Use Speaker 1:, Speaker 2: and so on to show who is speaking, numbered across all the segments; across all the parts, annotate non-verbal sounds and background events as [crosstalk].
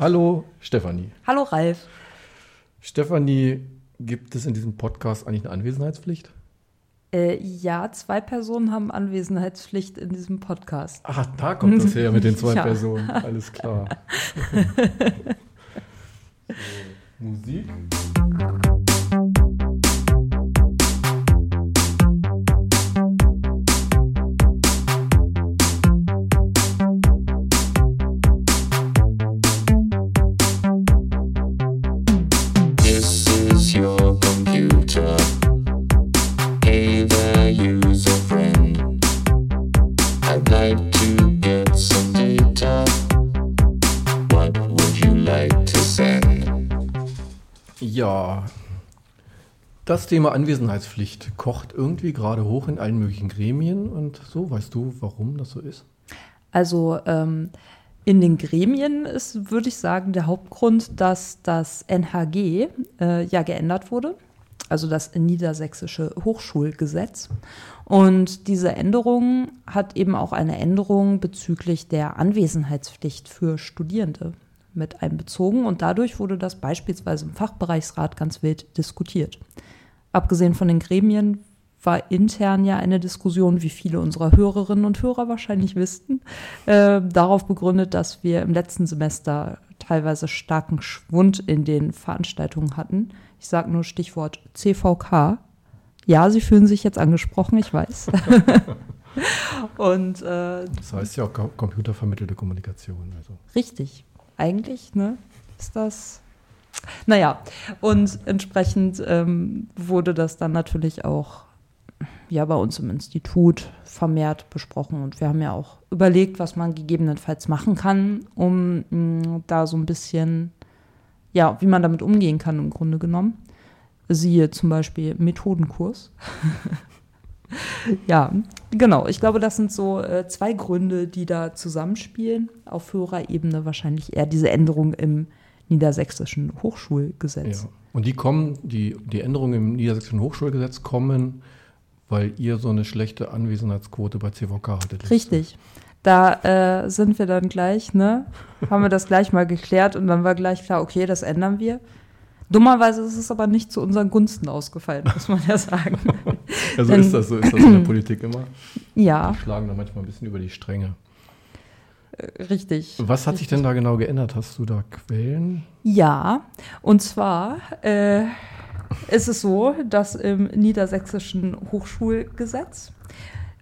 Speaker 1: Hallo Stefanie.
Speaker 2: Hallo Ralf.
Speaker 1: Stefanie, gibt es in diesem Podcast eigentlich eine Anwesenheitspflicht?
Speaker 2: Äh, ja, zwei Personen haben Anwesenheitspflicht in diesem Podcast.
Speaker 1: Ach, da kommt das her mit den zwei [laughs]
Speaker 2: Ja.
Speaker 1: Personen. Alles klar. [laughs] so, Musik. Das Thema Anwesenheitspflicht kocht irgendwie gerade hoch in allen möglichen Gremien und so. Weißt du, warum das so ist?
Speaker 2: Also ähm, in den Gremien ist, würde ich sagen, der Hauptgrund, dass das NHG äh, ja geändert wurde, also das Niedersächsische Hochschulgesetz. Und diese Änderung hat eben auch eine Änderung bezüglich der Anwesenheitspflicht für Studierende mit einbezogen. Und dadurch wurde das beispielsweise im Fachbereichsrat ganz wild diskutiert. Abgesehen von den Gremien war intern ja eine Diskussion, wie viele unserer Hörerinnen und Hörer wahrscheinlich wissen, äh, darauf begründet, dass wir im letzten Semester teilweise starken Schwund in den Veranstaltungen hatten. Ich sage nur Stichwort CVK. Ja, Sie fühlen sich jetzt angesprochen, ich weiß. [laughs] und äh,
Speaker 1: Das heißt ja auch co- computervermittelte Kommunikation. Also.
Speaker 2: Richtig. Eigentlich, ne, ist das. Naja, und entsprechend ähm, wurde das dann natürlich auch ja bei uns im Institut vermehrt besprochen. Und wir haben ja auch überlegt, was man gegebenenfalls machen kann, um mh, da so ein bisschen, ja, wie man damit umgehen kann im Grunde genommen. Siehe zum Beispiel Methodenkurs. [laughs] ja, genau. Ich glaube, das sind so äh, zwei Gründe, die da zusammenspielen. Auf höherer Ebene wahrscheinlich eher diese Änderung im niedersächsischen Hochschulgesetz.
Speaker 1: Ja. Und die kommen, die, die Änderungen im Niedersächsischen Hochschulgesetz kommen, weil ihr so eine schlechte Anwesenheitsquote bei CVK hattet.
Speaker 2: Richtig. Da äh, sind wir dann gleich, ne? Haben wir das gleich mal geklärt und dann war gleich klar, okay, das ändern wir. Dummerweise ist es aber nicht zu unseren Gunsten ausgefallen, muss man ja sagen. [laughs]
Speaker 1: Also
Speaker 2: Denn-
Speaker 1: ist das so, ist das in der Politik immer?
Speaker 2: ja,
Speaker 1: Die schlagen da manchmal ein bisschen über die Stränge.
Speaker 2: Richtig.
Speaker 1: Was hat sich denn da genau geändert? Hast du da Quellen?
Speaker 2: Ja, und zwar äh, ist es so, dass im niedersächsischen Hochschulgesetz,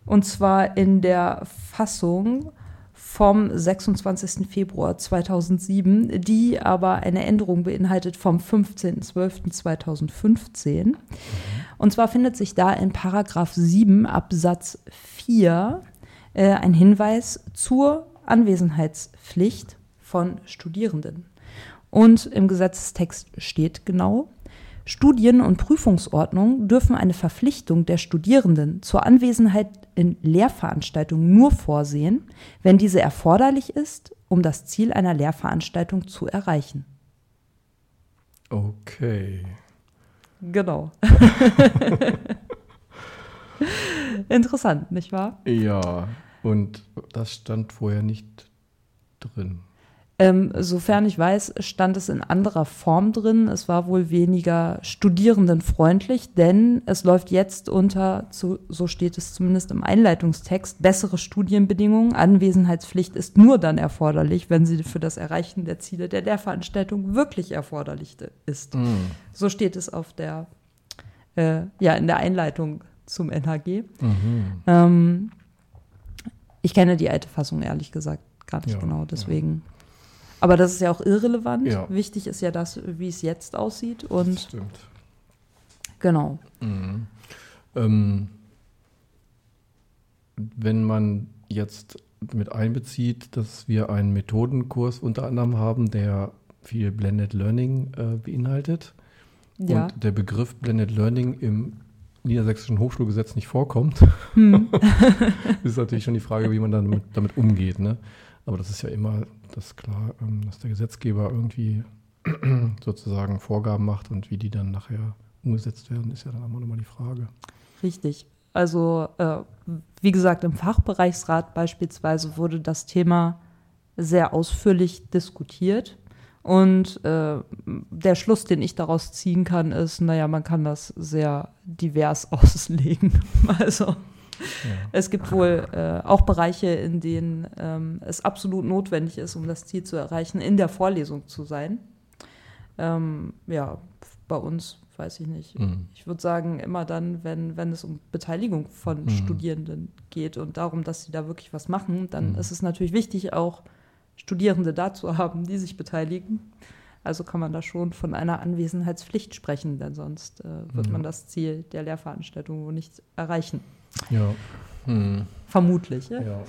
Speaker 2: und zwar in der Fassung vom 26. Februar 2007, die aber eine Änderung beinhaltet vom 15.12.2015. Und zwar findet sich da in Paragraph 7 Absatz 4 äh, ein Hinweis zur Anwesenheitspflicht von Studierenden. Und im Gesetzestext steht genau, Studien- und Prüfungsordnungen dürfen eine Verpflichtung der Studierenden zur Anwesenheit in Lehrveranstaltungen nur vorsehen, wenn diese erforderlich ist, um das Ziel einer Lehrveranstaltung zu erreichen.
Speaker 1: Okay.
Speaker 2: Genau. [laughs] Interessant, nicht wahr?
Speaker 1: Ja, und das stand vorher nicht drin.
Speaker 2: Ähm, sofern ich weiß, stand es in anderer Form drin. Es war wohl weniger studierendenfreundlich, denn es läuft jetzt unter, zu, so steht es zumindest im Einleitungstext, bessere Studienbedingungen. Anwesenheitspflicht ist nur dann erforderlich, wenn sie für das Erreichen der Ziele der Lehrveranstaltung wirklich erforderlich ist. So steht es auf der, äh, ja, in der Einleitung zum NHG.
Speaker 1: Mhm.
Speaker 2: Ähm, ich kenne die alte Fassung ehrlich gesagt gar nicht
Speaker 1: Ja,
Speaker 2: genau,
Speaker 1: ja.
Speaker 2: deswegen. Aber das ist ja auch irrelevant.
Speaker 1: Ja.
Speaker 2: Wichtig ist ja das, wie es jetzt aussieht.
Speaker 1: Das
Speaker 2: Und
Speaker 1: stimmt.
Speaker 2: genau.
Speaker 1: Mhm. Ähm, wenn man jetzt mit einbezieht, dass wir einen Methodenkurs unter anderem haben, der viel Blended Learning äh, beinhaltet
Speaker 2: Ja.
Speaker 1: und der Begriff Blended Learning im niedersächsischen Hochschulgesetz nicht vorkommt,
Speaker 2: Hm. [laughs]
Speaker 1: ist natürlich schon die Frage, wie man dann damit, damit umgeht. Ne? Aber das ist ja immer das klar, ähm, dass der Gesetzgeber irgendwie [clears throat] sozusagen Vorgaben macht und wie die dann nachher umgesetzt werden, ist ja dann immer nochmal die Frage.
Speaker 2: Richtig. Also, äh, wie gesagt, im Fachbereichsrat beispielsweise wurde das Thema sehr ausführlich diskutiert. Und äh, der Schluss, den ich daraus ziehen kann, ist, naja, man kann das sehr divers [laughs] auslegen. Also es gibt wohl äh, auch Bereiche, in denen ähm, es absolut notwendig ist, um das Ziel zu erreichen, in der Vorlesung zu sein. Ähm, ja, bei uns weiß ich nicht.
Speaker 1: Mhm.
Speaker 2: Ich würde sagen, immer dann, wenn, wenn es um Beteiligung von
Speaker 1: Mhm.
Speaker 2: Studierenden geht und darum, dass sie da wirklich was machen, dann
Speaker 1: Mhm.
Speaker 2: ist es natürlich wichtig, auch Studierende da zu haben, die sich beteiligen. Also kann man da schon von einer Anwesenheitspflicht sprechen, denn sonst äh, wird
Speaker 1: Mhm.
Speaker 2: man das Ziel der Lehrveranstaltung wohl nicht erreichen.
Speaker 1: Ja. Hm.
Speaker 2: Vermutlich. Ja?
Speaker 1: Ja.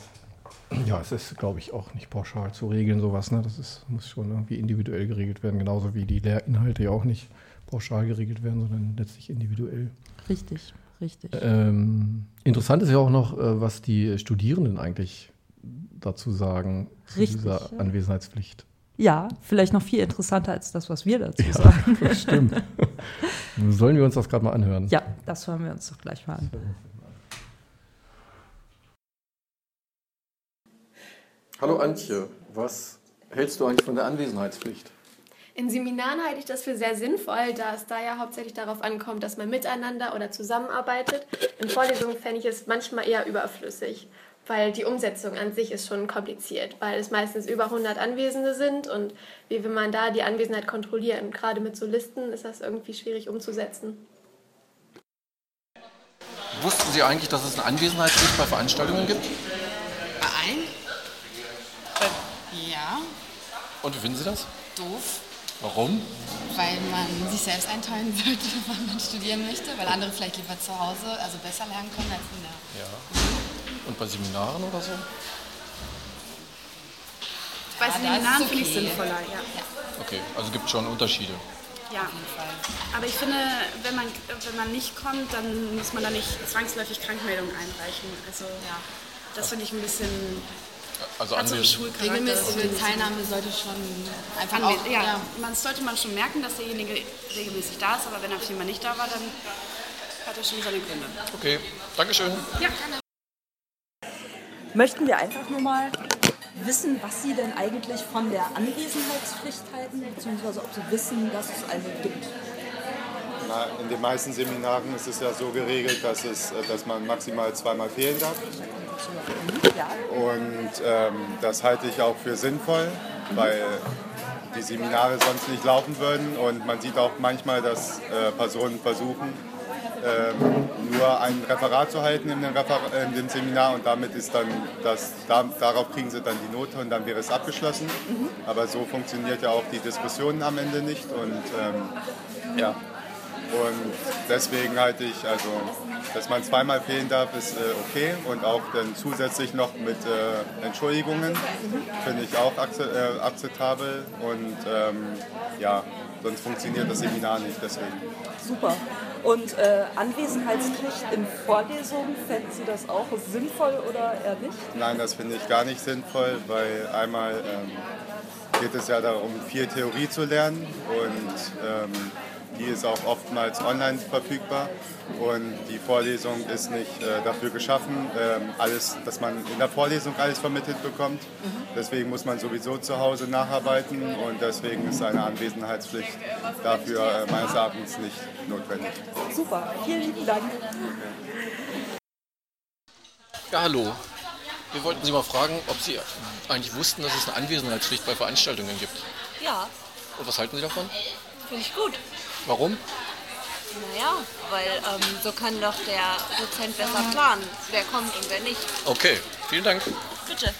Speaker 1: Ja, es ist, glaube ich, auch nicht pauschal zu regeln, sowas. Ne? Das ist, muss schon irgendwie individuell geregelt werden, genauso wie die Lehrinhalte ja auch nicht pauschal geregelt werden, sondern letztlich individuell.
Speaker 2: Richtig, richtig.
Speaker 1: Ähm, interessant ist ja auch noch, äh, was die Studierenden eigentlich dazu sagen zu
Speaker 2: Richtig,
Speaker 1: dieser
Speaker 2: ja.
Speaker 1: Anwesenheitspflicht.
Speaker 2: Ja, vielleicht noch viel interessanter als das, was wir dazu
Speaker 1: Ja.
Speaker 2: sagen. [laughs]
Speaker 1: Stimmt. [laughs] Sollen wir uns das gerade mal anhören?
Speaker 2: Ja, das hören wir uns doch gleich mal an.
Speaker 1: Hallo Antje, was hältst du eigentlich von der Anwesenheitspflicht?
Speaker 3: In Seminaren halte ich das für sehr sinnvoll, da es da ja hauptsächlich darauf ankommt, dass man miteinander oder zusammenarbeitet. In Vorlesungen fände ich es manchmal eher überflüssig, weil die Umsetzung an sich ist schon kompliziert, weil es meistens über 100 Anwesende sind und wie will man da die Anwesenheit kontrollieren? Und gerade mit so Listen ist das irgendwie schwierig umzusetzen.
Speaker 4: Wussten Sie eigentlich, dass es eine Anwesenheitspflicht bei Veranstaltungen gibt?
Speaker 5: Ein? Ja,
Speaker 4: Und wie finden Sie das?
Speaker 5: doof,
Speaker 4: Warum?
Speaker 5: weil man sich selbst einteilen sollte, [laughs] wann man studieren möchte, weil andere vielleicht lieber zu Hause, also besser lernen können als in der.
Speaker 4: Ja. Und bei Seminaren oder so?
Speaker 6: Bei
Speaker 5: das
Speaker 6: Seminaren
Speaker 5: ist
Speaker 6: finde ich
Speaker 5: okay.
Speaker 6: sinnvoller, ja.
Speaker 4: Okay, also gibt es schon Unterschiede.
Speaker 6: ja. Aber ich finde, wenn man, wenn man nicht kommt, dann muss man da nicht zwangsläufig Krankmeldungen einreichen. Also das finde ich ein bisschen
Speaker 4: Also
Speaker 6: hat so.
Speaker 5: Regelmäßige Teilnahme sollte schon einfach
Speaker 6: Anwe
Speaker 5: auch.
Speaker 6: ja, man sollte man schon merken, dass derjenige regelmäßig da ist, aber wenn er viermal nicht da war, dann hat er schon seine Gründe.
Speaker 4: Okay, Dankeschön.
Speaker 6: Ja, gerne.
Speaker 2: Möchten wir einfach nur mal wissen, was Sie denn eigentlich von der Anwesenheitspflicht halten, beziehungsweise ob Sie wissen, dass es eine gibt.
Speaker 7: Na, in den meisten Seminaren ist es ja so geregelt, dass, es, äh, dass man maximal zweimal fehlen darf. Und ähm, das halte ich auch für sinnvoll, weil die Seminare sonst nicht laufen würden. Und man sieht auch manchmal, dass äh, Personen versuchen, ähm, nur ein Referat zu halten in dem, Refer in dem Seminar und damit ist dann das, da, darauf kriegen sie dann die Note und dann wäre es abgeschlossen. Aber so funktioniert ja auch die Diskussion am Ende nicht und ähm, ja. Und deswegen halte ich, also, dass man zweimal fehlen darf, ist äh, okay. Und auch dann zusätzlich noch mit äh, Entschuldigungen finde ich auch äh, akzeptabel. Und ähm, ja, sonst funktioniert das Seminar nicht deswegen.
Speaker 2: Super. Und äh, Anwesenheitspflicht in Vorlesungen, fänden Sie das auch sinnvoll oder eher nicht?
Speaker 7: Nein, das finde ich gar nicht sinnvoll, weil einmal ähm, geht es ja darum, viel Theorie zu lernen und ähm, die ist auch oftmals online verfügbar und die Vorlesung ist nicht äh, dafür geschaffen, ähm, alles, dass man in der Vorlesung alles vermittelt bekommt. Deswegen muss man sowieso zu Hause nacharbeiten und deswegen ist eine Anwesenheitspflicht dafür äh, meines Erachtens nicht notwendig.
Speaker 2: Super, vielen lieben Dank.
Speaker 4: Ja, hallo. Wir wollten Sie mal fragen, ob Sie eigentlich wussten, dass es eine Anwesenheitspflicht bei Veranstaltungen gibt.
Speaker 8: Ja,
Speaker 4: Und was halten Sie davon?
Speaker 8: finde ich gut.
Speaker 4: Warum?
Speaker 8: Naja, weil ähm, so kann doch der Dozent besser planen, wer kommt und wer nicht.
Speaker 4: Okay, vielen Dank.
Speaker 8: Bitte.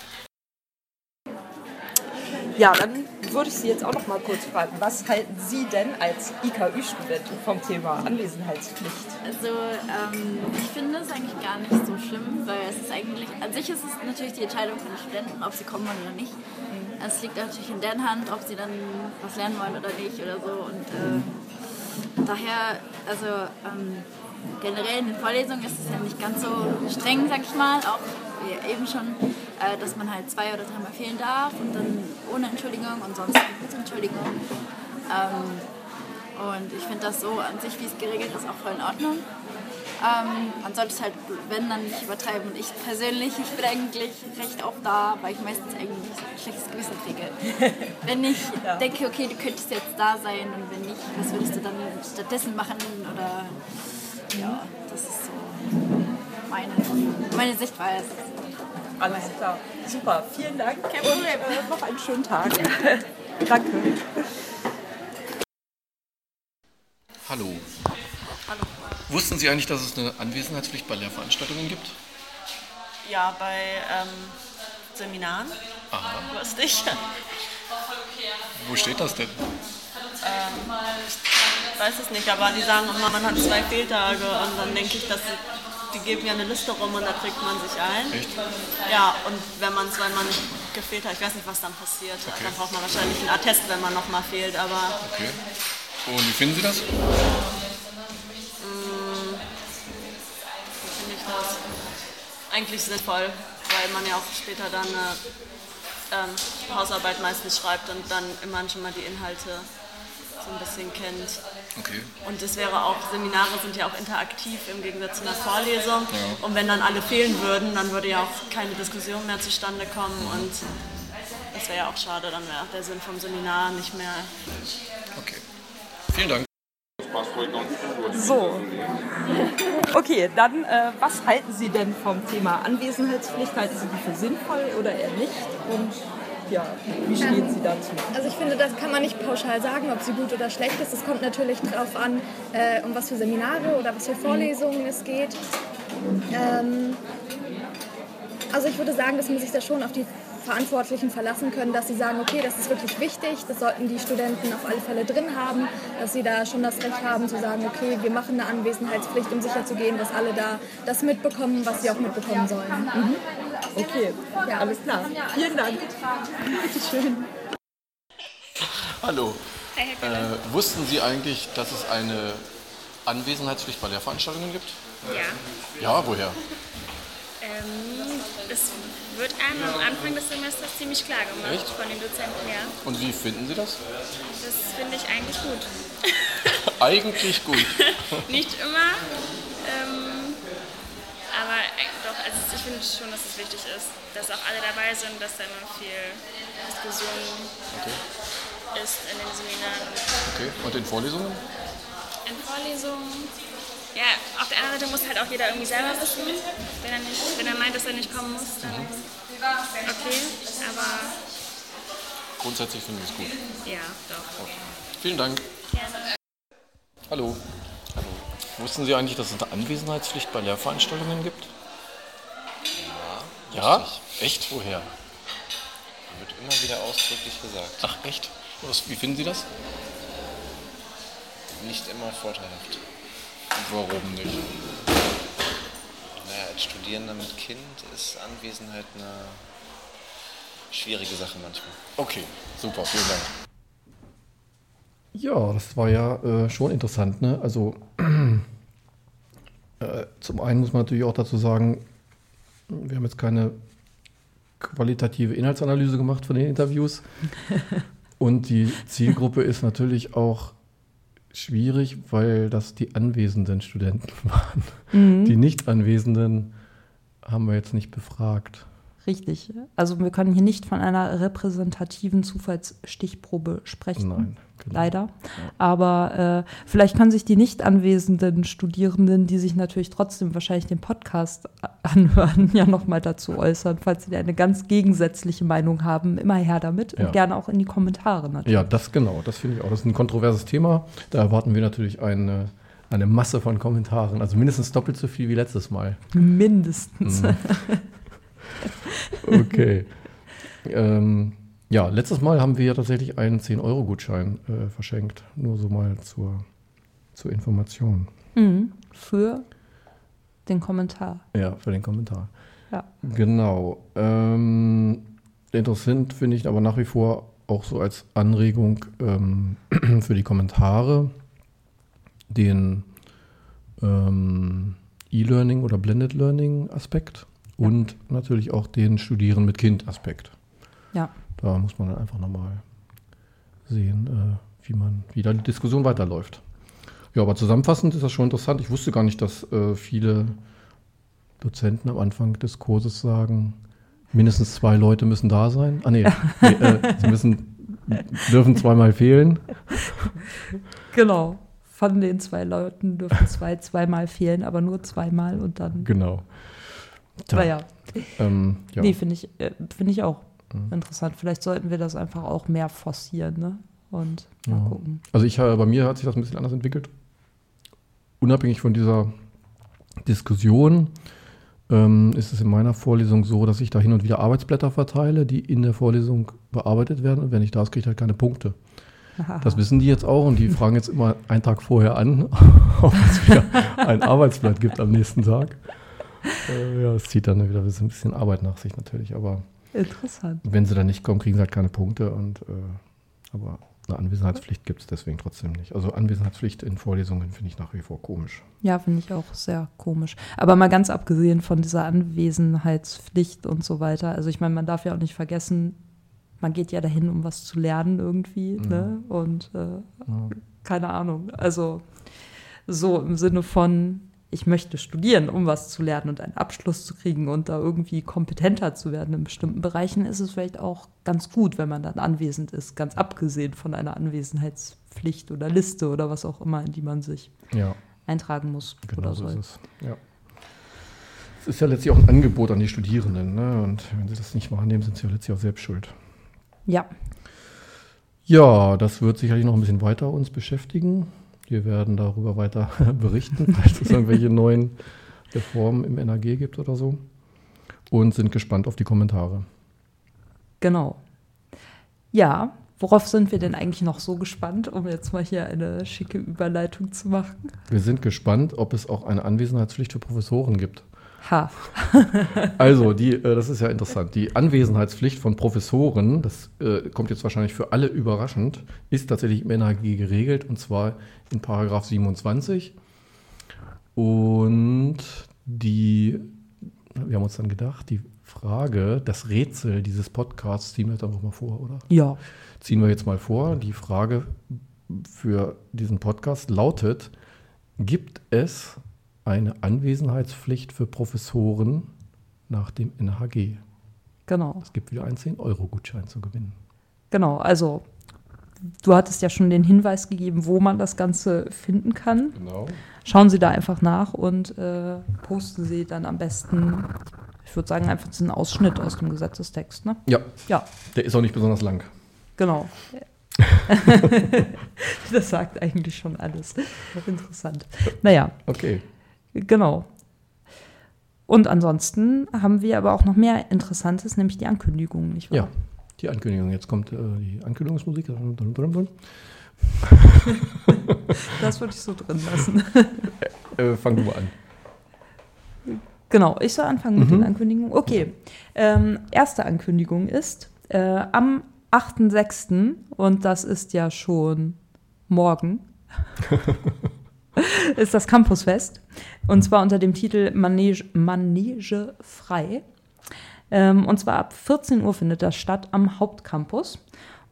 Speaker 2: Ja, dann würde ich Sie jetzt auch noch mal kurz fragen, was halten Sie denn als IKÜ-Studentin vom Thema Anwesenheitspflicht?
Speaker 9: Also ähm, ich finde es eigentlich gar nicht so schlimm, weil es ist eigentlich, an sich ist es natürlich die Entscheidung von den Studenten, ob sie kommen wollen oder nicht. Also es liegt natürlich in deren Hand, ob sie dann was lernen wollen oder nicht oder so. Und äh, daher, also ähm, generell in den Vorlesungen ist es ja nicht ganz so streng, sag ich mal, auch wie eben schon, äh, dass man halt zwei oder dreimal fehlen darf und dann ohne Entschuldigung und sonst mit Entschuldigung. Ähm, und ich finde das so an sich, wie es geregelt ist, auch voll in Ordnung. Ähm, man sollte es halt, wenn, dann nicht übertreiben. Und ich persönlich, ich bin eigentlich recht oft da, weil ich meistens eigentlich ein schlechtes Gewissen kriege. [laughs] wenn ich denke, okay, du könntest jetzt da sein und wenn nicht, was würdest du dann stattdessen machen? Oder ja, das ist so meine, meine Sichtweise.
Speaker 2: Alles klar. Super. Vielen Dank.
Speaker 9: Kein Problem.
Speaker 2: Und, äh, noch einen schönen Tag. [laughs] Danke.
Speaker 4: Hallo. Wussten Sie eigentlich, dass es eine Anwesenheitspflicht bei Lehrveranstaltungen gibt?
Speaker 10: Ja, bei ähm, Seminaren.
Speaker 4: Aha.
Speaker 10: Wusste ich. Ähm,
Speaker 4: Wo steht das denn?
Speaker 10: ich weiß es nicht, aber die sagen immer, man hat zwei Fehltage und dann denke ich, dass die geben ja eine Liste rum und da trägt man sich ein.
Speaker 4: Echt?
Speaker 10: Ja, und wenn man zweimal nicht gefehlt hat, ich weiß nicht, was dann passiert. Dann braucht man wahrscheinlich einen Attest, wenn man nochmal fehlt, aber
Speaker 4: Okay. Und wie finden Sie
Speaker 10: das? Eigentlich sinnvoll, weil man ja auch später dann eine ähm, Hausarbeit meistens schreibt und dann immer schon mal die Inhalte so ein bisschen kennt.
Speaker 4: Okay.
Speaker 10: Und es wäre auch, Seminare sind ja auch interaktiv im Gegensatz zu einer Vorlesung. Und wenn dann alle fehlen würden, dann würde ja auch keine Diskussion mehr zustande kommen. Und das wäre ja auch schade, dann wäre der Sinn vom Seminar nicht mehr.
Speaker 4: Okay. Vielen Dank.
Speaker 2: So. [laughs] Okay, dann, äh, was halten Sie denn vom Thema Anwesenheitspflicht? Halten Sie die für sinnvoll oder eher nicht? Und ja, wie stehen Sie dazu?
Speaker 3: Also ich finde, das kann man nicht pauschal sagen, ob sie gut oder schlecht ist. Es kommt natürlich darauf an, äh, um was für Seminare oder was für Vorlesungen es geht. Ähm, also ich würde sagen, dass man sich da schon auf die Verantwortlichen verlassen können, dass sie sagen, okay, das ist wirklich wichtig, das sollten die Studenten auf alle Fälle drin haben, dass sie da schon das Recht haben zu sagen, okay, wir machen eine Anwesenheitspflicht, um sicherzugehen, dass alle da das mitbekommen, was sie auch mitbekommen sollen.
Speaker 2: Okay, ja. alles klar. Vielen Dank. Bitteschön.
Speaker 4: Hallo.
Speaker 11: Hi, Herr Keller.
Speaker 4: Äh, wussten Sie eigentlich, dass es eine Anwesenheitspflicht bei Lehrveranstaltungen gibt?
Speaker 11: Ja.
Speaker 4: Ja, woher?
Speaker 11: Ähm, das wird einem am Anfang des Semesters ziemlich klar gemacht
Speaker 4: Echt?
Speaker 11: von den Dozenten, ja.
Speaker 4: Und wie finden Sie das?
Speaker 11: Das finde ich eigentlich gut. [laughs]
Speaker 4: Eigentlich gut. [laughs]
Speaker 11: Nicht immer, ähm, aber äh, doch, also ich finde schon, dass es wichtig ist, dass auch alle dabei sind, dass da immer viel Diskussion
Speaker 4: Okay.
Speaker 11: ist in den Seminaren.
Speaker 4: okay. Und in Vorlesungen?
Speaker 11: In Vorlesungen, ja, auf der anderen Seite muss halt auch jeder irgendwie selber wissen. Wenn er, nicht, wenn er meint, dass er nicht kommen muss, dann okay, aber
Speaker 4: Grundsätzlich finde ich es gut.
Speaker 11: ja, doch.
Speaker 4: Vielen Dank.
Speaker 11: Gerne.
Speaker 4: Hallo. Hallo. Wussten Sie eigentlich, dass es eine Anwesenheitspflicht bei Lehrveranstaltungen gibt?
Speaker 12: Ja.
Speaker 4: Ja? Echt? Woher?
Speaker 12: Wird immer wieder ausdrücklich gesagt.
Speaker 4: Ach, echt? Was, wie finden Sie das?
Speaker 12: Nicht immer vorteilhaft.
Speaker 4: Warum nicht?
Speaker 12: Naja, als Studierender mit Kind ist Anwesenheit eine schwierige Sache manchmal.
Speaker 4: Okay, super, vielen Dank.
Speaker 1: Ja, das war ja äh, schon interessant. Ne? Also [clears throat] äh, zum einen muss man natürlich auch dazu sagen, wir haben jetzt keine qualitative Inhaltsanalyse gemacht von den Interviews. [laughs] Und die Zielgruppe ist natürlich auch schwierig, weil das die anwesenden Studenten [laughs] waren.
Speaker 2: Mhm.
Speaker 1: Die nicht anwesenden haben wir jetzt nicht befragt.
Speaker 2: Richtig. Also wir können hier nicht von einer repräsentativen Zufallsstichprobe sprechen.
Speaker 1: Nein, genau.
Speaker 2: Leider. Aber äh, vielleicht können sich die nicht anwesenden Studierenden, die sich natürlich trotzdem wahrscheinlich den Podcast anhören, [laughs] ja nochmal dazu äußern, falls sie eine ganz gegensätzliche Meinung haben. Immer her damit und
Speaker 1: Ja.
Speaker 2: gerne auch in die Kommentare natürlich.
Speaker 1: Ja, das genau, das finde ich auch. Das ist ein kontroverses Thema. Da erwarten wir natürlich eine, eine Masse von Kommentaren. Also mindestens doppelt so viel wie letztes Mal.
Speaker 2: Mindestens.
Speaker 1: Mhm. [laughs] Okay. ähm, ja, letztes Mal haben wir ja tatsächlich einen 10-Euro-Gutschein äh, verschenkt. Nur so mal zur, zur Information.
Speaker 2: Mhm. Für den Kommentar.
Speaker 1: Ja, für den Kommentar.
Speaker 2: Ja.
Speaker 1: Genau. Ähm, interessant finde ich aber nach wie vor auch so als Anregung ähm, [clears throat] für die Kommentare den ähm, E-Learning oder Blended Learning Aspekt und natürlich auch den Studieren mit Kind Aspekt.
Speaker 2: Ja.
Speaker 1: Da muss man dann einfach nochmal sehen, äh, wie man, wie da die Diskussion weiterläuft. Ja, aber zusammenfassend ist das schon interessant. Ich wusste gar nicht, dass äh, viele Dozenten am Anfang des Kurses sagen, mindestens zwei Leute müssen da sein. Ah nee, [laughs] nee äh, sie müssen, dürfen zweimal fehlen.
Speaker 2: Genau. Von den zwei Leuten dürfen zwei zweimal fehlen, aber nur zweimal und dann.
Speaker 1: Genau.
Speaker 2: Naja.
Speaker 1: Ähm, ja.
Speaker 2: Nee, finde ich, äh, finde ich auch
Speaker 1: Mhm.
Speaker 2: interessant. Vielleicht sollten wir das einfach auch mehr forcieren, ne? Und mal
Speaker 1: Ja.
Speaker 2: gucken.
Speaker 1: Also ich, äh, bei mir hat sich das ein bisschen anders entwickelt. Unabhängig von dieser Diskussion ähm, ist es in meiner Vorlesung so, dass ich da hin und wieder Arbeitsblätter verteile, die in der Vorlesung bearbeitet werden. Und wenn ich da ist, kriege halt keine Punkte. Das wissen die jetzt auch und die [laughs] fragen jetzt immer einen Tag vorher an, [laughs] ob es wieder ein Arbeitsblatt gibt am nächsten Tag. Äh, ja, es zieht dann wieder ein bisschen Arbeit nach sich natürlich, aber
Speaker 2: Interessant.
Speaker 1: wenn sie dann nicht kommen, kriegen sie halt keine Punkte und äh, aber eine Anwesenheitspflicht gibt es deswegen trotzdem nicht. Also Anwesenheitspflicht in Vorlesungen finde ich nach wie vor komisch.
Speaker 2: Ja, finde ich auch sehr komisch. Aber mal ganz abgesehen von dieser Anwesenheitspflicht und so weiter. Also ich meine, man darf ja auch nicht vergessen, man geht ja dahin, um was zu lernen irgendwie. Ne? Und äh, keine Ahnung. Also so im Sinne von, ich möchte studieren, um was zu lernen und einen Abschluss zu kriegen und da irgendwie kompetenter zu werden in bestimmten Bereichen, ist es vielleicht auch ganz gut, wenn man dann anwesend ist, ganz abgesehen von einer Anwesenheitspflicht oder Liste oder was auch immer, in die man sich
Speaker 1: Ja.
Speaker 2: eintragen muss
Speaker 1: Genau
Speaker 2: oder
Speaker 1: so
Speaker 2: soll.
Speaker 1: ist es. Ja. Es ist ja letztlich auch ein Angebot an die Studierenden. Ne? Und wenn sie das nicht wahrnehmen, sind sie ja letztlich auch selbst schuld.
Speaker 2: Ja,
Speaker 1: Ja, das wird sicherlich noch ein bisschen weiter uns beschäftigen. Wir werden darüber weiter [laughs] berichten, falls es irgendwelche neuen Reformen im NAG gibt oder so. Und sind gespannt auf die Kommentare.
Speaker 2: genau. Ja, worauf sind wir denn eigentlich noch so gespannt, um jetzt mal hier eine schicke Überleitung zu machen?
Speaker 1: Wir sind gespannt, ob es auch eine Anwesenheitspflicht für Professoren gibt.
Speaker 2: Ha. [laughs]
Speaker 1: Also, die, äh, das ist ja interessant. Die Anwesenheitspflicht von Professoren, das äh, kommt jetzt wahrscheinlich für alle überraschend, ist tatsächlich im NHG geregelt und zwar in Paragraph 27. Und die, wir haben uns dann gedacht, die Frage, das Rätsel dieses Podcasts ziehen wir jetzt einfach mal vor, oder?
Speaker 2: Ja.
Speaker 1: Ziehen wir jetzt mal vor. Die Frage für diesen Podcast lautet: Gibt es eine Anwesenheitspflicht für Professoren nach dem NHG?
Speaker 2: Genau.
Speaker 1: Es gibt wieder einen 10-Euro-Gutschein zu gewinnen.
Speaker 2: Genau, also du hattest ja schon den Hinweis gegeben, wo man das Ganze finden kann.
Speaker 1: Genau.
Speaker 2: Schauen Sie da einfach nach und äh, posten Sie dann am besten, ich würde sagen, einfach einen Ausschnitt aus dem Gesetzestext. Ne?
Speaker 1: Ja.
Speaker 2: Ja,
Speaker 1: Der ist auch nicht besonders lang.
Speaker 2: genau. [laughs] [laughs] das sagt eigentlich schon alles. Interessant. Naja,
Speaker 1: Okay.
Speaker 2: Genau. Und ansonsten haben wir aber auch noch mehr Interessantes, nämlich die Ankündigungen, nicht wahr?
Speaker 1: Ja, die Ankündigung. Jetzt kommt äh, die Ankündigungsmusik. [laughs]
Speaker 2: Das würde ich so drin lassen.
Speaker 1: Äh, fang du mal an.
Speaker 2: Genau, ich soll anfangen mit
Speaker 1: Mhm.
Speaker 2: den Ankündigungen. Okay, ähm, erste Ankündigung ist äh, am 8.6. und das ist ja schon morgen, [laughs] [laughs] ist das Campusfest. Und zwar unter dem Titel Manege, Manege frei. Ähm, und zwar ab 14 Uhr findet das statt am Hauptcampus.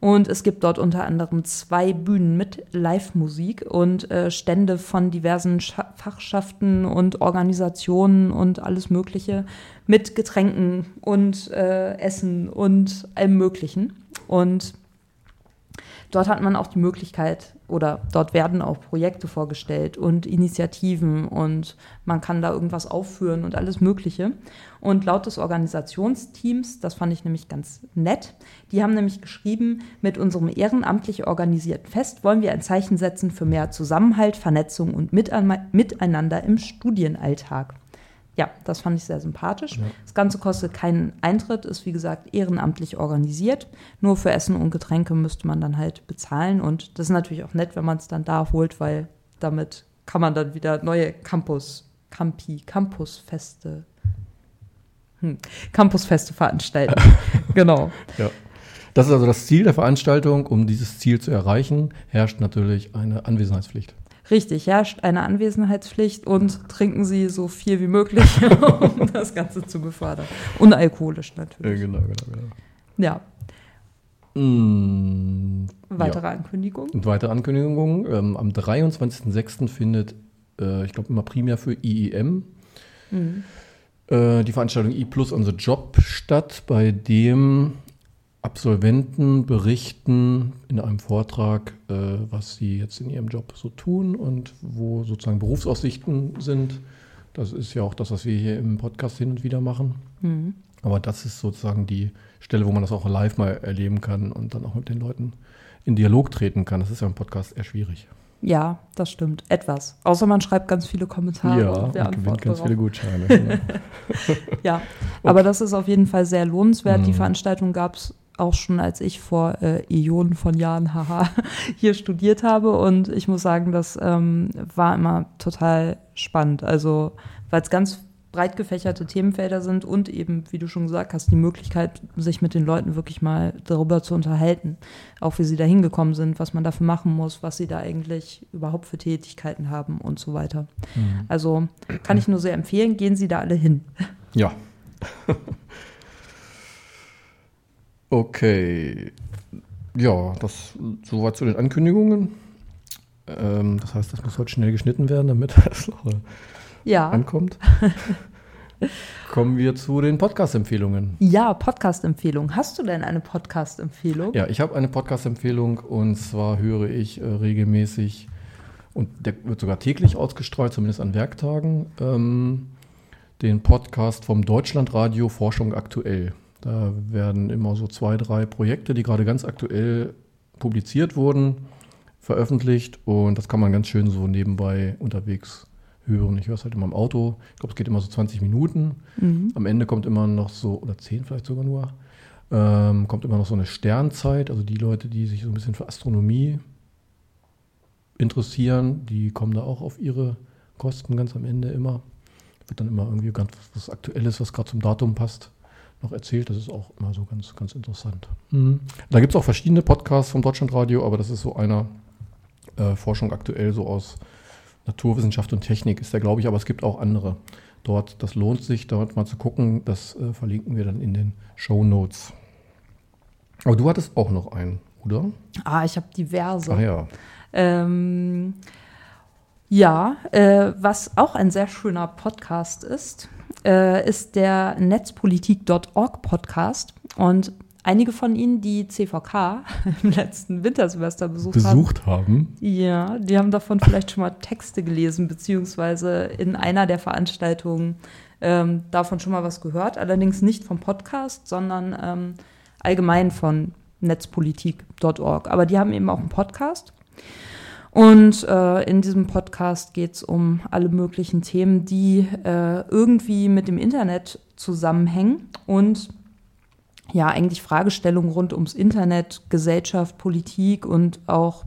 Speaker 2: Und es gibt dort unter anderem zwei Bühnen mit Live-Musik und äh, Stände von diversen Scha Fachschaften und Organisationen und alles Mögliche mit Getränken und äh, Essen und allem Möglichen. Und dort hat man auch die Möglichkeit oder dort werden auch Projekte vorgestellt und Initiativen und man kann da irgendwas aufführen und alles Mögliche. Und laut des Organisationsteams, das fand ich nämlich ganz nett, die haben nämlich geschrieben, mit unserem ehrenamtlich organisierten Fest wollen wir ein Zeichen setzen für mehr Zusammenhalt, Vernetzung und Miteinander im Studienalltag. Ja, das fand ich sehr sympathisch. Das Ganze kostet keinen Eintritt, ist wie gesagt ehrenamtlich organisiert. Nur für Essen und Getränke müsste man dann halt bezahlen. Und das ist natürlich auch nett, wenn man es dann da holt, weil damit kann man dann wieder neue Campus, Campi, Campusfeste, hm, Campusfeste veranstalten. [laughs] genau.
Speaker 1: Ja. Das ist also das Ziel der Veranstaltung. Um dieses Ziel zu erreichen, herrscht natürlich eine Anwesenheitspflicht.
Speaker 2: Richtig, herrscht eine Anwesenheitspflicht und trinken Sie so viel wie möglich, [laughs] um das Ganze zu befördern. Unalkoholisch natürlich.
Speaker 1: Äh, genau, genau, genau.
Speaker 2: Ja.
Speaker 1: Mm,
Speaker 2: Weitere
Speaker 1: ja.
Speaker 2: Ankündigungen?
Speaker 1: Und weitere Ankündigungen. Ähm, am 23.06. findet, äh, ich glaube, immer primär für IEM
Speaker 2: Mhm.
Speaker 1: äh, die Veranstaltung E Plus on the Job statt, bei dem Absolventen berichten in einem Vortrag, äh, was sie jetzt in ihrem Job so tun und wo sozusagen Berufsaussichten sind. Das ist ja auch das, was wir hier im Podcast hin und wieder machen.
Speaker 2: Mhm.
Speaker 1: Aber das ist sozusagen die Stelle, wo man das auch live mal erleben kann und dann auch mit den Leuten in Dialog treten kann. Das ist ja im Podcast eher schwierig.
Speaker 2: Ja, das stimmt. Etwas. Außer man schreibt ganz viele Kommentare.
Speaker 1: Ja,
Speaker 2: und
Speaker 1: und gewinnt ganz
Speaker 2: darauf.
Speaker 1: viele Gutscheine. [laughs] genau.
Speaker 2: ja, aber das ist auf jeden Fall sehr lohnenswert. Die
Speaker 1: Mhm.
Speaker 2: Veranstaltung gab es auch schon, als ich vor äh, Ionen von Jahren, haha, [laughs] hier studiert habe. Und ich muss sagen, das ähm, war immer total spannend. Also, weil es ganz breit gefächerte Themenfelder sind und eben, wie du schon gesagt hast, die Möglichkeit, sich mit den Leuten wirklich mal darüber zu unterhalten. Auch wie sie da hingekommen sind, was man dafür machen muss, was sie da eigentlich überhaupt für Tätigkeiten haben und so weiter.
Speaker 1: Mhm.
Speaker 2: Also kann ich nur sehr empfehlen, gehen Sie da alle hin.
Speaker 1: Ja. [laughs] okay. Ja, das soweit zu den Ankündigungen. Ähm, das heißt, das muss heute schnell geschnitten werden, damit [laughs] es noch, äh,
Speaker 2: Ja.
Speaker 1: ankommt. [laughs] Kommen wir zu den Podcast-Empfehlungen.
Speaker 2: Ja, Podcast-Empfehlung. Hast du denn eine Podcast-Empfehlung?
Speaker 1: Ja, ich habe eine Podcast-Empfehlung und zwar höre ich äh, regelmäßig und der wird sogar täglich ausgestrahlt, zumindest an Werktagen, ähm, den Podcast vom Deutschlandradio Forschung aktuell. Da werden immer so zwei, drei Projekte, die gerade ganz aktuell publiziert wurden, veröffentlicht und das kann man ganz schön so nebenbei unterwegs hören. Ich höre es halt immer im Auto. Ich glaube, es geht immer so 20 Minuten.
Speaker 2: Mhm.
Speaker 1: Am Ende kommt immer noch so, oder 10 vielleicht sogar nur, ähm, kommt immer noch so eine Sternzeit. Also die Leute, die sich so ein bisschen für Astronomie interessieren, die kommen da auch auf ihre Kosten ganz am Ende immer. Wird dann immer irgendwie ganz was Aktuelles, was gerade zum Datum passt, noch erzählt. Das ist auch immer so ganz, ganz interessant. Mhm. Da gibt es auch verschiedene Podcasts vom Deutschlandradio, aber das ist so einer äh, Forschung aktuell, so aus Naturwissenschaft und Technik ist der, glaube ich, aber es gibt auch andere. Dort, das lohnt sich, dort mal zu gucken. Das äh, verlinken wir dann in den Show Notes. Aber du hattest auch noch einen, oder?
Speaker 2: Ah, ich habe diverse.
Speaker 1: Ach ja.
Speaker 2: Ähm, ja, äh, was auch ein sehr schöner Podcast ist, äh, ist der Netzpolitik.org Podcast. Und einige von Ihnen, die CVK [laughs] im letzten Wintersemester besucht,
Speaker 1: Besucht haben.
Speaker 2: Ja, die haben davon vielleicht schon mal Texte gelesen, beziehungsweise in einer der Veranstaltungen ähm, davon schon mal was gehört. Allerdings nicht vom Podcast, sondern ähm, allgemein von netzpolitik.org. Aber die haben eben auch einen Podcast. Und äh, in diesem Podcast geht es um alle möglichen Themen, die äh, irgendwie mit dem Internet zusammenhängen und ja, eigentlich Fragestellungen rund ums Internet, Gesellschaft, Politik und auch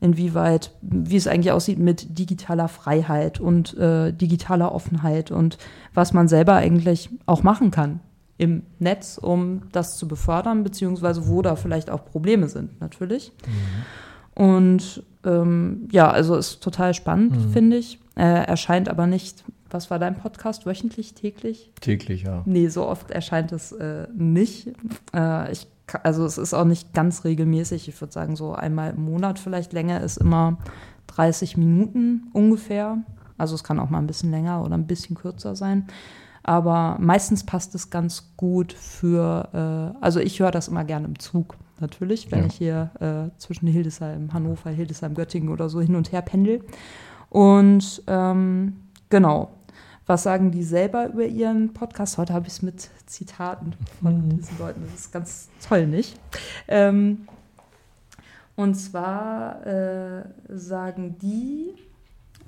Speaker 2: inwieweit, wie es eigentlich aussieht mit digitaler Freiheit und äh, digitaler Offenheit und was man selber eigentlich auch machen kann im Netz, um das zu befördern, beziehungsweise wo da vielleicht auch Probleme sind, natürlich. Und ähm, ja, also ist total spannend,
Speaker 1: Mhm.
Speaker 2: finde ich. Äh, erscheint aber nicht, was war dein Podcast, wöchentlich, täglich?
Speaker 1: Täglich, ja.
Speaker 2: Nee, so oft erscheint es äh, nicht. Äh, ich, also es ist auch nicht ganz regelmäßig. Ich würde sagen, so einmal im Monat vielleicht länger ist immer 30 Minuten ungefähr. Also es kann auch mal ein bisschen länger oder ein bisschen kürzer sein. Aber meistens passt es ganz gut für, äh, also ich höre das immer gerne im Zug, natürlich, wenn
Speaker 1: Ja.
Speaker 2: ich hier äh, zwischen Hildesheim, Hannover, Hildesheim, Göttingen oder so hin und her pendel. Und ähm, genau, was sagen die selber über ihren Podcast? Heute habe ich es mit Zitaten von diesen Leuten. Das ist ganz toll, nicht? Ähm, und zwar äh, sagen die,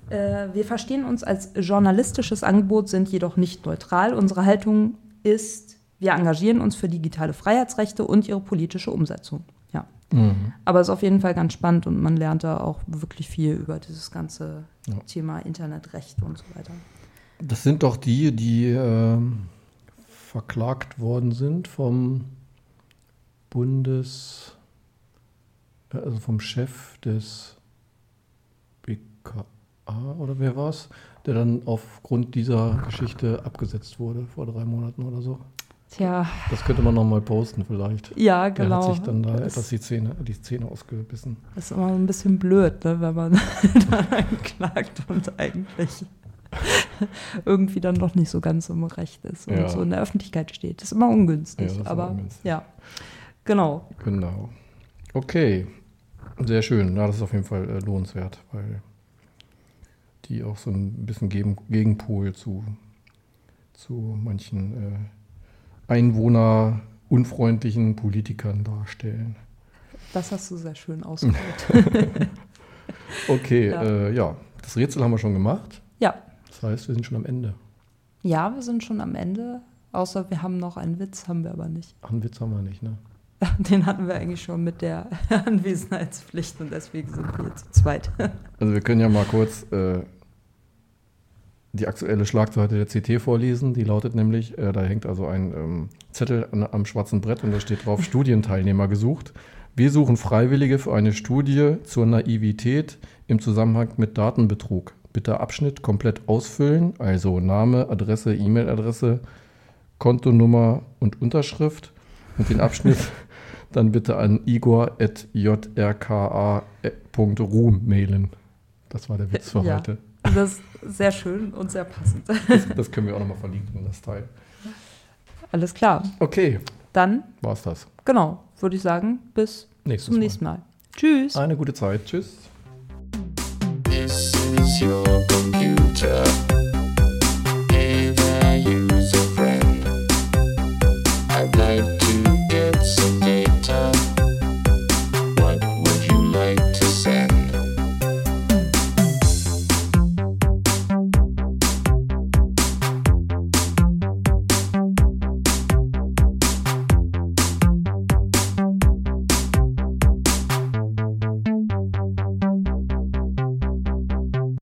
Speaker 2: äh, wir verstehen uns als journalistisches Angebot, sind jedoch nicht neutral. Unsere Haltung ist, wir engagieren uns für digitale Freiheitsrechte und ihre politische Umsetzung. Ja.
Speaker 1: Mhm.
Speaker 2: Aber es ist auf jeden Fall ganz spannend und man lernt da auch wirklich viel über dieses ganze
Speaker 1: Ja.
Speaker 2: Thema Internetrecht und so weiter.
Speaker 1: Das sind doch die, die ähm, verklagt worden sind vom Bundes, äh, also vom Chef des BKA oder wer war es, der dann aufgrund dieser Geschichte abgesetzt wurde vor drei Monaten oder so.
Speaker 2: Tja.
Speaker 1: Das könnte man nochmal posten vielleicht.
Speaker 2: Ja, genau.
Speaker 1: hat sich dann da
Speaker 2: Das-
Speaker 1: etwas die Zähne, die Zähne ausgebissen.
Speaker 2: Das ist immer ein bisschen blöd, ne, wenn man [laughs] dann anklagt und eigentlich [laughs] irgendwie dann doch nicht so ganz im Recht ist und
Speaker 1: Ja.
Speaker 2: so in der Öffentlichkeit steht. Das ist immer ungünstig.
Speaker 1: Ja,
Speaker 2: aber
Speaker 1: ungünstig.
Speaker 2: ja, genau.
Speaker 1: Genau. Okay. Sehr schön. Ja, das ist auf jeden Fall äh, lohnenswert, weil die auch so ein bisschen gegen, Gegenpol zu, zu manchen äh, einwohnerunfreundlichen Politikern darstellen.
Speaker 2: Das hast du sehr schön [laughs] ausgedrückt.
Speaker 1: Okay,
Speaker 2: Ja.
Speaker 1: Äh, ja, das Rätsel haben wir schon gemacht.
Speaker 2: ja.
Speaker 1: Das heißt, wir sind schon am Ende.
Speaker 2: ja, wir sind schon am Ende. Außer wir haben noch einen Witz, haben wir aber nicht.
Speaker 1: Ach, einen Witz haben wir nicht, ne? [laughs]
Speaker 2: Den hatten wir eigentlich schon mit der [laughs] Anwesenheitspflicht und deswegen sind wir zu zweit.
Speaker 1: Also wir können ja mal kurz äh, die aktuelle Schlagseite der CT vorlesen. Die lautet nämlich, äh, da hängt also ein ähm, Zettel an, am schwarzen Brett und da steht drauf, [laughs] Studienteilnehmer gesucht. Wir suchen Freiwillige für eine Studie zur Naivität im Zusammenhang mit Datenbetrug. Bitte Abschnitt komplett ausfüllen, also Name, Adresse, E-Mail-Adresse, Kontonummer und Unterschrift. Und den Abschnitt [laughs] dann bitte an igor.jrka.ru mailen. Das war der Witz für
Speaker 2: Ja.
Speaker 1: heute.
Speaker 2: Das ist sehr schön und sehr passend.
Speaker 1: Das, das können wir auch nochmal verlinken, das Teil.
Speaker 2: Alles klar.
Speaker 1: Okay,
Speaker 2: Dann,
Speaker 1: war's das.
Speaker 2: genau, würde ich sagen, bis
Speaker 1: Nächstes
Speaker 2: zum
Speaker 1: Mal.
Speaker 2: nächsten Mal. Tschüss.
Speaker 1: Eine gute Zeit. Tschüss.
Speaker 13: This is your computer.